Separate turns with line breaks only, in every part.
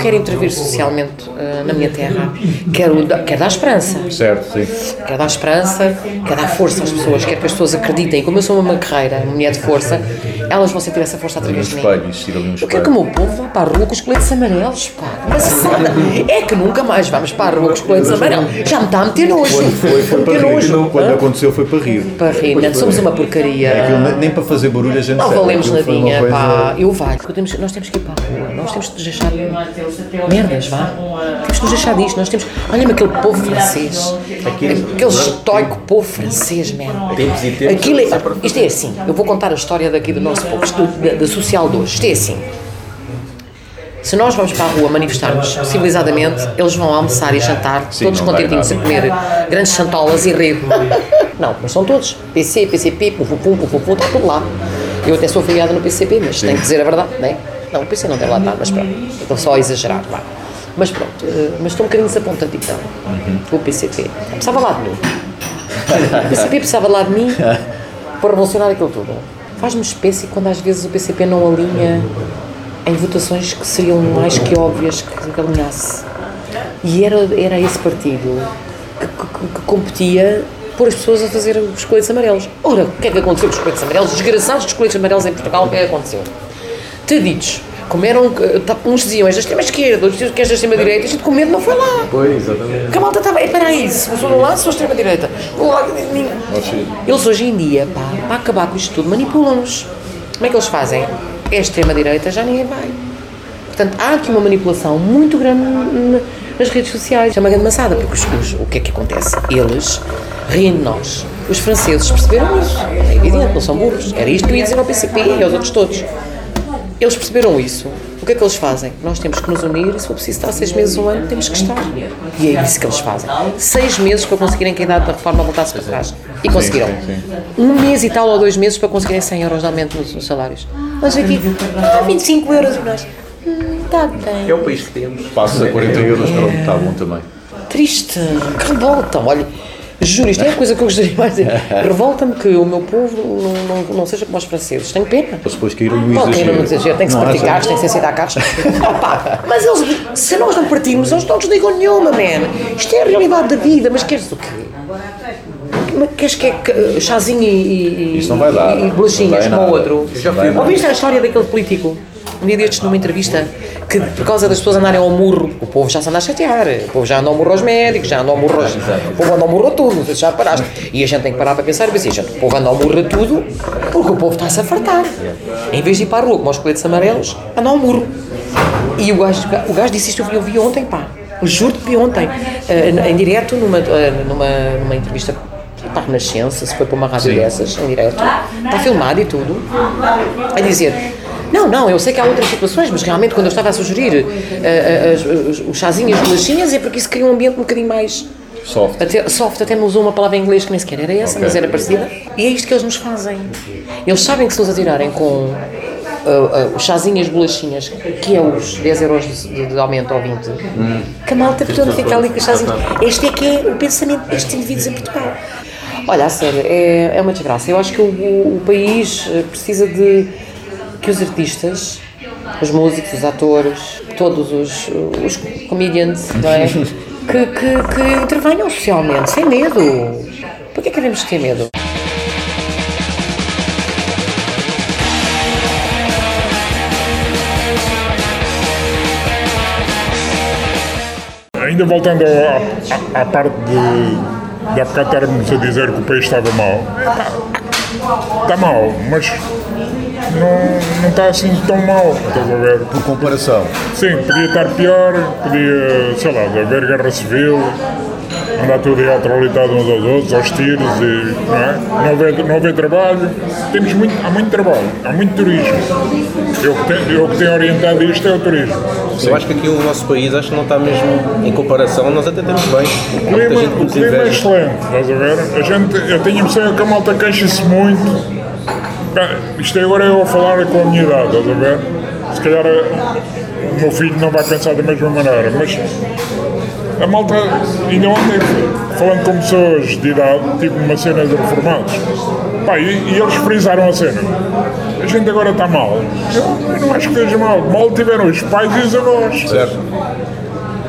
eu quero intervir socialmente uh, na minha terra, quero, quero dar esperança.
Certo, sim.
Quero dar esperança, quero dar força às pessoas, quero que as pessoas acreditem. Como eu sou uma guerreira, uma mulher de força, elas vão sentir essa força através de mim.
um
Eu quero que o meu povo vá para a rua com os coletes amarelos, pá. É que nunca mais vamos para a rua com os coletes amarelos. Já me está a meter nojo.
Quando foi, foi para rir.
nojo.
Quando aconteceu foi para rir.
Para rir, né? somos uma porcaria.
Aquilo nem- para fazer barulho a gente
Não valemos
foi
nadinha,
coisa-
pá. Eu valho. Temos- Nós temos que ir para a rua. Nós temos nos deixar merdas, vá. Temos de nos deixar disto. Nós temos. Olha-me aquele povo francês. Aquele estoico povo francês,
tempos,
Aquilo é, isto é assim. Eu vou contar a história daqui do nosso povo, isto da, da social de hoje. Isto é assim. Se nós vamos para a rua manifestarmos civilizadamente, eles vão almoçar e jantar, todos
não vai
contentinhos a
nada.
comer grandes chantolas e rir. Não, mas são todos. PC, PCP, pufupum, pufupum, está tudo lá. Eu até sou afiliada no PCP, mas tenho que dizer a verdade, não é? Não, o PC não deve lá estar, mas pronto. Estou só a exagerar, vá. Mas pronto, eh, mas estou um bocadinho desapontadito com o PCP. Precisava lá de mim. O PCP precisava lá de mim para revolucionar aquilo tudo. Faz-me espécie quando às vezes o PCP não alinha em votações que seriam mais que óbvias que, alinhasse. E era, era esse partido que, que- que competia por as pessoas a fazer os coletes amarelos. Ora, o que é que aconteceu com os coletes amarelos? Desgraçados dos coletes amarelos em Portugal, o que é que aconteceu? Taditos, como eram, eh, tá- uns diziam és da extrema-esquerda, outros diziam que és da extrema-direita, a gente com medo não foi lá.
Pois, exatamente.
Porque a malta estava, espera aí, se sou do lado, sou lá, ninguém- Eles hoje em dia, pá, para acabar com isto tudo, manipulam-nos. Como é que eles fazem? É extrema-direita, já ninguém vai. Portanto, há aqui uma manipulação muito grande nas redes sociais. É uma grande maçada, porque os- os- o que é que acontece? Eles riem de nós. Os franceses perceberam isso. É evidente, não são burros. Era isto que eu ia dizer ao PCP e aos outros todos. Eles perceberam isso. O que é que eles fazem? Nós temos que nos unir e se for preciso estar seis meses, um ano, temos que estar. E é isso que eles fazem. Seis meses para conseguirem que a idade da reforma voltasse para trás. E conseguiram. Um mês e tal ou dois meses para conseguirem 100 euros de aumento nos, nos salários. Mas aqui, ah, 25 euros e nós. Hum, está bem.
É o país que temos.
Passos a 40 euros, pronto, está bom também.
Triste, que revolta. Olha, juro, isto é a coisa que eu gostaria mais de dizer. Revolta-me que o meu povo não, não, não seja como os franceses. Tenho pena.
Eles depois caíram no exagero.
não exagero, tem que se carros, tem que se aceitar carros. Opa, mas eles, se nós não partirmos, eles não nos digam nenhuma, man. Isto é a realidade da vida, mas queres o quê? Mas Queres que é que- chazinho e, e,
Isso não vai dar.
e bolachinhas como o outro?
Dar.
Ouviste a história daquele político? Um dia destes, numa entrevista, que por causa das pessoas andarem ao murro, o povo já se anda a chatear, o povo já anda ao murro aos médicos, já anda ao murro aos, o povo anda ao murro a tudo, já paraste. E a gente tem que parar para pensar e dizer, gente, o povo anda ao murro a tudo porque o povo está-se a fartar. Em vez de ir para a rua como os coletes amarelos, anda ao murro. E o gajo, o gajo disse isto, eu vi, ontem, pá. Juro que vi ontem, eh, em direto, numa, eh, numa, numa entrevista para a Renascença, se foi para uma rádio dessas, em direto, está filmado e tudo, a dizer. Não, não, eu sei que há outras situações, mas realmente quando eu estava a sugerir eh, as- os, chazinhos, as bolachinhas, é porque isso cria um ambiente um bocadinho mais
Soft.
até, soft, até me usou uma palavra em inglês que nem sequer era essa,
Ok.
mas era parecida. E é isto que eles nos fazem. Eles sabem que se nos atirarem com uh, uh, os chazinhos, bolachinhas, que é os 10 euros de, de- aumento ou 20, que a malta portanto, fica ali com os chazinhos. Este é que é o pensamento destes indivíduos em Portugal. Olha, a sério, é, é uma desgraça. Eu acho que o, o- país eh, precisa de que os artistas, os músicos, os atores, todos os, os comedians, não é? que, que, que intervenham socialmente, sem medo. Por que é que devemos ter medo?
Ainda voltando à, à- à parte de, de há bocado estarmos a dizer que o país estava mal. Está mal, mas não, não está assim tão mal, estás a ver?
Por comparação.
Sim, podia estar pior, podia, sei lá, haver guerra civil, andar tudo aí atrolitado uns aos outros, aos tiros e não, é? não, haver, não haver trabalho. Temos muito, há muito trabalho, há muito turismo. Eu que tenho, eu que tenho orientado isto é o turismo.
Eu acho que aqui o nosso país acho que não está mesmo em comparação, nós até temos bem.
O clima, o clima é excelente, estás a ver? A gente, eu tenho a impressão que a malta queixa-se muito. Bem, Isto é agora eu a falar com a minha idade, estás a ver? Se calhar eh, o meu filho não vai pensar da mesma maneira, mas a malta, ainda ontem, falando com pessoas de idade, tive uma cena de reformados, pá, e, e eles frisaram a cena. a gente agora está mal. Eu, eu não acho que esteja mal. Mal tiveram os pais e os avós.
Certo.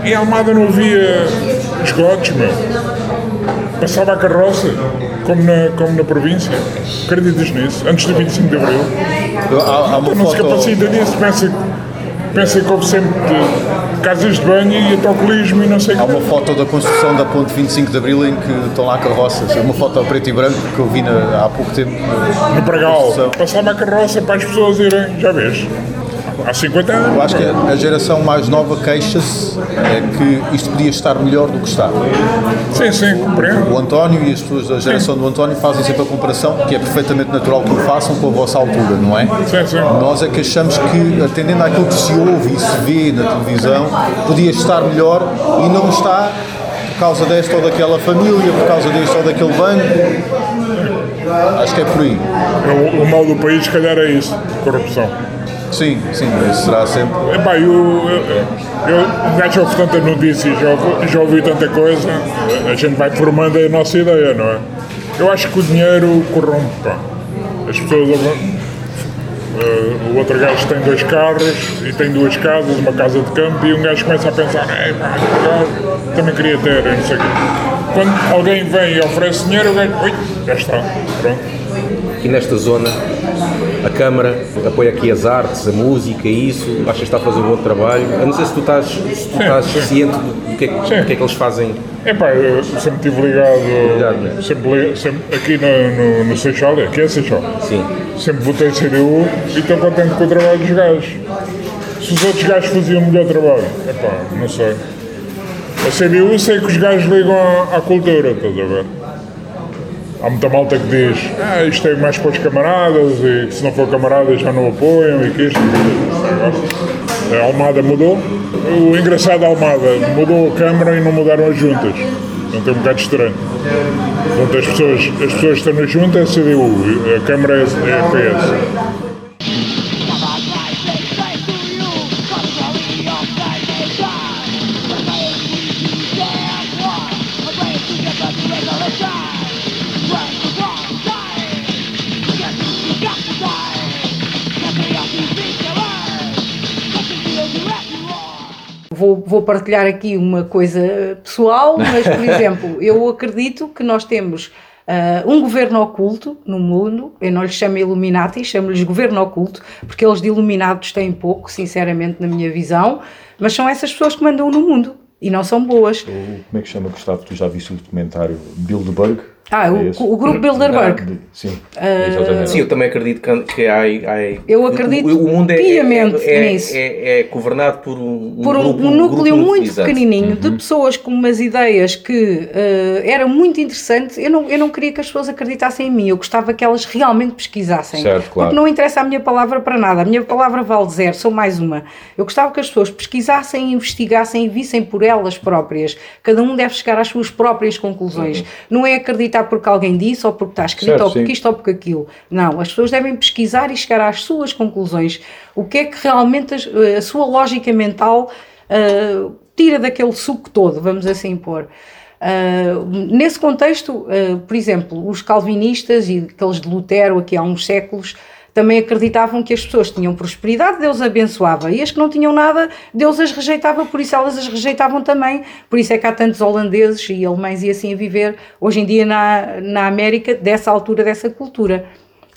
Em Almada não havia esgotos, meu. Passava a carroça, como na, como na província. Acreditas nisso? Antes do 25 de Abril.
Há, há uma
Não se
foto.
capacita disso. Pensa, pensa que houve sempre de casas de banho e autocolismo e não sei o
Há
que.
uma foto da construção da ponte 25 de Abril em que estão lá carroças. É uma foto a preto e branco que eu vi na- há pouco tempo.
No Pragal. Passava a carroça para as pessoas irem. Já vês? Há 50 anos.
Eu acho que a geração mais nova queixa-se é que isto podia estar melhor do que está.
Sim, sim, compreendo.
O António e as pessoas da geração do António fazem sempre a comparação, que é perfeitamente natural que o façam com a vossa altura, não é?
Sim, sim.
Nós é que achamos que, atendendo àquilo que se ouve e se vê na televisão, podia estar melhor e não está por causa desta ou daquela família, por causa deste ou daquele banco. Acho que é por aí.
O, o mal do país, se calhar, é isso: corrupção.
Sim, sim, esse será sempre.
Epá, eu, eu, eu já ouvi tantas notícias, já ouvi, já ouvi tanta coisa, a gente vai formando a nossa ideia, não é? Eu acho que o dinheiro corrompe, pá. As pessoas. eh, o outro gajo tem dois carros e tem duas casas, uma casa de campo, e um gajo começa a pensar: Ei, pá, gajo também queria ter, e não sei o quê. Quando alguém vem e oferece dinheiro, o gajo. Ui, já está, pronto.
Aqui nesta zona, a Câmara apoia aqui as artes, a música e isso, achas que está a fazer um bom trabalho. Eu não sei se tu estás, se tu estás
sim.
ciente do que, é, que- do que é que eeles fazem.
Epá, eu sempre estive ligado,
Ligado, né?
sempre, sempre aqui no, no, no Seixal, aqui é Seixal.
Sim.
Sempre votei CDU e estou contente com o trabalho dos gajos. Se os outros gajos faziam melhor trabalho, epá, não sei. A CDU sei que os gajos ligam à, à cultura, estás a ver? Há muita malta que diz, ah, isto é mais para os camaradas e que se não for camaradas já não apoiam e que isto. A Almada mudou. O engraçado da Almada mudou a Câmara e não mudaram as juntas. Então é um bocado estranho. Portanto, as pessoas, as pessoas que estão na junta é CDU, a Câmara é, PS.
Vou, vou partilhar aqui uma coisa pessoal, mas, por exemplo, eu acredito que nós temos ah, um governo oculto no mundo, eu não lhes chamo Illuminati, chamo-lhes governo oculto, porque eles de iluminados têm pouco, sinceramente, na minha visão, mas são essas pessoas que mandam no mundo e não são boas.
Como é que chama, Gustavo? Tu já viste o documentário Bilderberg?
Ah, o,
É
o grupo Bilderberg.
De- Sim,
Ah,
exatamente.
Sim, eu também acredito que, que há, há-
Eu acredito
o, o mundo é,
piamente
é, é,
nisso.
é, é governado por um,
por um,
grupo,
um núcleo
grupo
muito
exato.
pequenininho de pessoas com umas ideias que eh, eram muito interessantes. Eu não, eu não queria que as pessoas acreditassem em mim, eu gostava que elas realmente pesquisassem.
Certo, claro.
Porque não interessa a minha palavra para nada, a minha palavra vale zero, sou mais uma. Eu gostava que as pessoas pesquisassem, investigassem e vissem por elas próprias. Cada um deve chegar às suas próprias conclusões. Não é acreditar porque alguém disse, ou porque está escrito,
Certo,
ou porque
sim.
isto ou porque aquilo. Não, as pessoas devem pesquisar e chegar às suas conclusões. O que é que realmente as- a, sua lógica mental ah, tira daquele suco todo, vamos assim pôr. Ah, nesse contexto, ah, por exemplo, os calvinistas e aqueles de Lutero aqui há uns séculos também acreditavam que as pessoas tinham prosperidade, Deus abençoava, e as que não tinham nada, Deus as rejeitava, por isso elas as rejeitavam também. Por isso é que há tantos holandeses e alemães e assim a viver hoje em dia na, na América dessa altura, dessa cultura.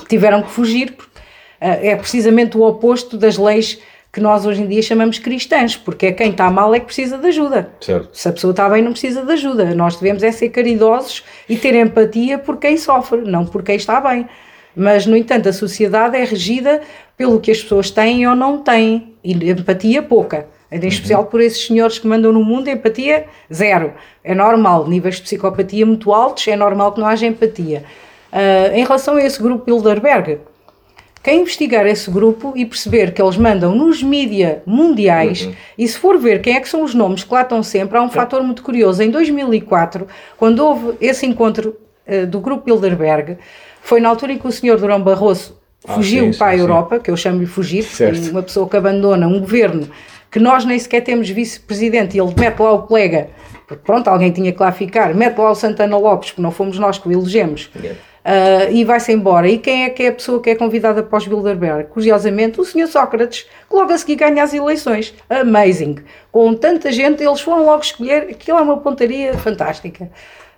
Tiveram que fugir, porque ah, é precisamente o oposto das leis que nós hoje em dia chamamos cristãs, porque é quem está mal é que precisa de ajuda.
Certo.
Se a pessoa está bem, não precisa de ajuda. Nós devemos é ser caridosos e ter empatia por quem sofre, não por quem está bem. Mas, no entanto, a sociedade é regida pelo que as pessoas têm ou não têm, e empatia pouca. Em especial por esses senhores que mandam no mundo, empatia zero. É normal, níveis de psicopatia muito altos, é normal que não haja empatia. Ah, em relação a esse grupo Bilderberg, quem investigar esse grupo e perceber que eles mandam nos mídia mundiais, e se for ver quem é que são os nomes que lá estão sempre, há um fator muito curioso. Em 2004, quando houve esse encontro do grupo Bilderberg, foi na altura em que o senhor Durão Barroso
Ah,
fugiu
sim, sim,
para a
sim.
Europa, que eu chamo-lhe fugir,
Certo.
uma pessoa que abandona um governo que nós nem sequer temos vice-presidente e ele mete lá o colega, porque pronto, alguém tinha que lá ficar, mete lá o Santana Lopes, porque não fomos nós que o elegemos. ah, e vai-se embora. E quem é que é a pessoa que é convidada para os Bilderberg? Curiosamente, o Sr. Sócrates, que logo a seguir ganha as eleições. Amazing! Com tanta gente, eles foram logo escolher. Aquilo é uma pontaria fantástica.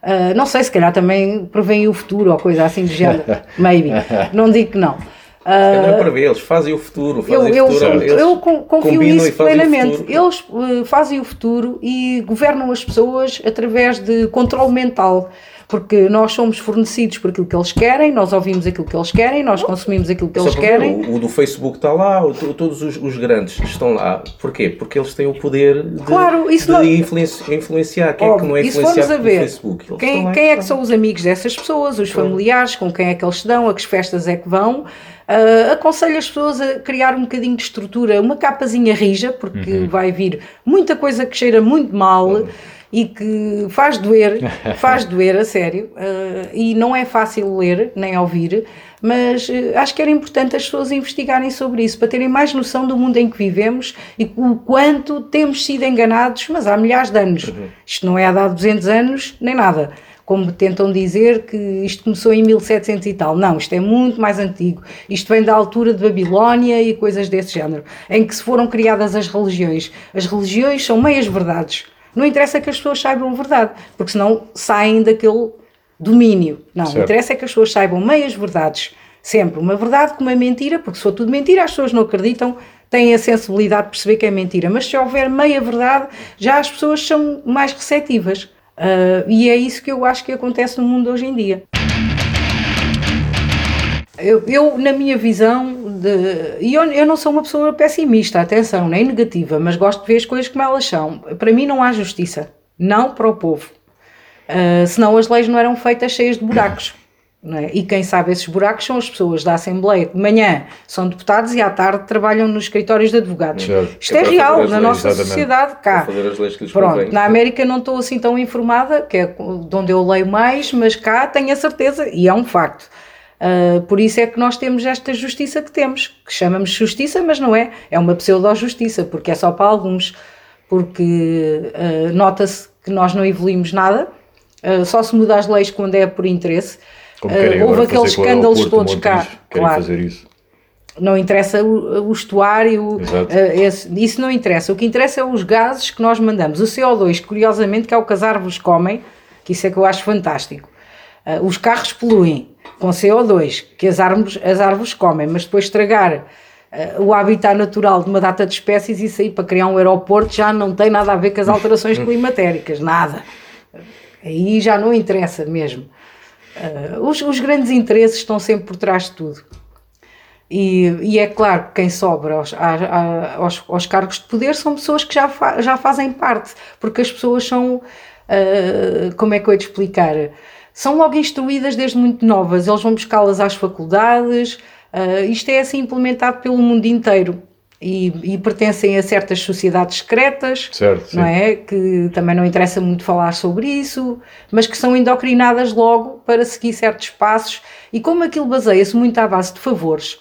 Ah, não sei, se calhar também prevêem o futuro ou coisa assim do género. Maybe. Não digo que não. Ah,
não é para ver, eles fazem o futuro.
eu,
Fazem
eu,
o futuro eles
eu con- confio nisso plenamente. Eles eh, fazem o futuro e governam as pessoas através de controle mental. Porque nós somos fornecidos por aquilo que eles querem, nós ouvimos aquilo que eles querem, nós consumimos aquilo que
Só
eles
para ver,
querem.
O, o do Facebook está lá, o- to- todos os, os grandes estão lá. Porquê? Porque eles têm o poder de,
Claro, isso
de
não-
influenci- influenciar. Quem é que não é
Óbvio,
influenciado
a
pelo
ver,
Facebook? Eles estão
quem, quem é que
estão.
são os amigos dessas pessoas, os familiares, com quem é que eles se dão, a que festas é que vão. Ah, aconselho as pessoas a criar um bocadinho de estrutura, uma capazinha rija, porque
Uhum.
vai vir muita coisa que cheira muito mal e que faz doer, faz doer a sério, ah, e não é fácil ler nem ouvir, mas eh, acho que era importante as pessoas investigarem sobre isso, para terem mais noção do mundo em que vivemos e o quanto temos sido enganados, mas há milhares de anos. Isto não é há 200 anos, nem nada. Como tentam dizer que isto começou em 1700 e tal. Não, isto é muito mais antigo. Isto vem da altura de Babilónia e coisas desse género, em que se foram criadas as religiões. As religiões são meias verdades. Não interessa que as pessoas saibam a verdade, porque senão saem daquele domínio. Não,
Certo.
interessa é que as pessoas saibam meias verdades. Sempre uma verdade com uma mentira, porque se for tudo mentira, as pessoas não acreditam, têm a sensibilidade de perceber que é mentira. Mas se houver meia verdade, já as pessoas são mais receptivas. Ah, e é isso que eu acho que acontece no mundo hoje em dia. Eu, eu, na minha visão, de, e eu, eu não sou uma pessoa pessimista, atenção, nem negativa, mas gosto de ver as coisas como elas são. Para mim não há justiça, não para o povo. Uh, senão as leis não eram feitas cheias de buracos. é? E quem sabe esses buracos são as pessoas da Assembleia, que de manhã são deputados e à tarde trabalham nos escritórios de advogados. Isto
É
é, real na
leis,
nossa
exatamente.
sociedade cá. Pronto,
convém.
na América não estou assim tão informada, que é de onde eu leio mais, mas cá tenho a certeza, e é um facto. Uh, por isso é que nós temos esta justiça que temos, que chamamos justiça, mas não é, é uma pseudo-justiça, porque é só para alguns, porque uh, nota-se que nós não evoluímos nada, uh, só se muda as leis quando é por interesse. Houve aqueles escândalos
aeroporto
todos cá, claro não interessa o, o estuário, esse- isso não interessa. O que interessa é os gases que nós mandamos. O CO2, curiosamente, que é o que as árvores comem, que isso é que eu acho fantástico. Eh, os carros poluem com CO2, que as árvores, as árvores comem, mas depois estragar eh, o habitat natural de uma data de espécies, isso aí para criar um aeroporto já não tem nada a ver com as alterações climatéricas, nada. Aí já não interessa mesmo. Eh, os, os grandes interesses estão sempre por trás de tudo. E, e é claro que quem sobra aos, a- aos, aos cargos de poder são pessoas que já, fa- já fazem parte, porque as pessoas são, ah, como é que eu ia te explicar? São logo instruídas desde muito novas, eles vão buscá-las às faculdades, ah, isto é assim implementado pelo mundo inteiro. E, e pertencem a certas sociedades secretas,
Certo,
não
sim.
é? Que também não interessa muito falar sobre isso, mas que são endocrinadas logo para seguir certos passos. E como aquilo baseia-se muito à base de favores,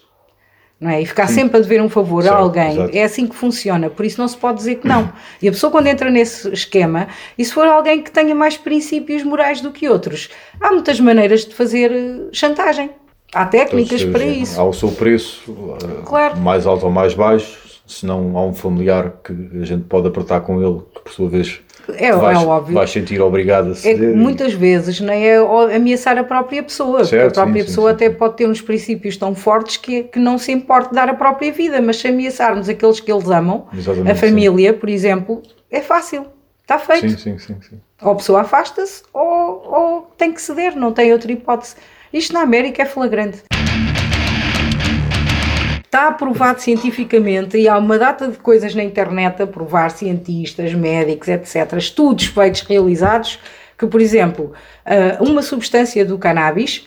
não é? E ficar sempre a dever um favor a alguém,
exato.
é assim que funciona, por isso não se pode dizer que não. E a pessoa quando entra nesse esquema, e se for alguém que tenha mais princípios morais do que outros, há muitas maneiras de fazer eh, chantagem. Há técnicas para isso.
Há o seu preço, eh,
Claro.
mais alto ou mais baixo, se não há um familiar que a gente pode apertar com ele, que por sua vez
É,
vais,
é óbvio.
vais sentir obrigado a
É
ceder.
muitas vezes nem é ameaçar a própria pessoa, porque a
Certo,
própria
sim,
pessoa
sim,
até
sim.
pode ter uns princípios tão fortes que, que não se importa dar a própria vida, mas se ameaçarmos aqueles que eles amam,
Exatamente,
a família, por exemplo, é fácil, está feito.
Sim, sim, sim, sim.
Ou a pessoa afasta-se ou, ou tem que ceder, não tem outra hipótese. Isto na América é flagrante. Está aprovado cientificamente e há uma data de coisas na internet a provar, cientistas, médicos, etc., estudos feitos, realizados, que, por exemplo, ah, uma substância do cannabis,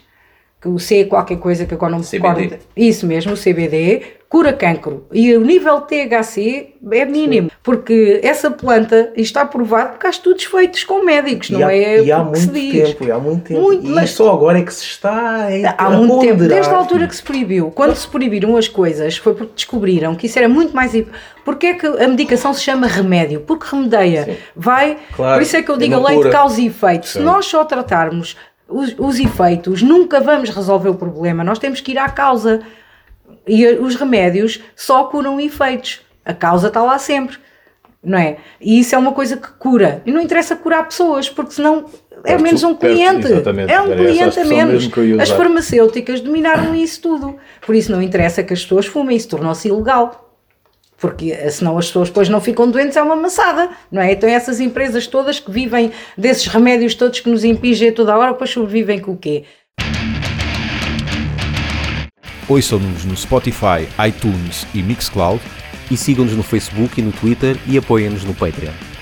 o C é qualquer coisa que agora não me recordo, isso mesmo, o CBD, cura cancro. E o nível de THC é mínimo, porque essa planta está provado porque há estudos feitos com médicos, não
e há,
é
e há
porque se
muito
diz.
tempo, e há muito tempo.
Muito,
e
mas-
só agora é que se está a,
Há
a
muito tempo, desde a altura que se proibiu. Quando se proibiram as coisas, foi porque descobriram que isso era muito mais. Porque é que a medicação se chama remédio? Porque remedeia. Vai.
Claro,
por isso é que eu
é
digo a
uma
lei de causa e efeito. Se nós só tratarmos os, os efeitos, nunca vamos resolver o problema. Nós temos que ir à causa. E os remédios só curam efeitos. A causa está lá sempre. Não é? E isso é uma coisa que cura. E não interessa curar pessoas, porque senão é
Perto-
menos um
perto-
cliente.
exatamente.
É um cliente a menos. As farmacêuticas dominaram isso tudo. Por isso não interessa que as pessoas fumem, isso tornou-se ilegal. Porque eh, senão as pessoas depois não ficam doentes, é uma maçada, não é? Então essas empresas todas que vivem desses remédios todos que nos impingem a toda hora, depois sobrevivem com o quê?
Ouçam-nos no Spotify, iTunes e Mixcloud
E sigam-nos no Facebook e no Twitter e apoiem-nos no Patreon.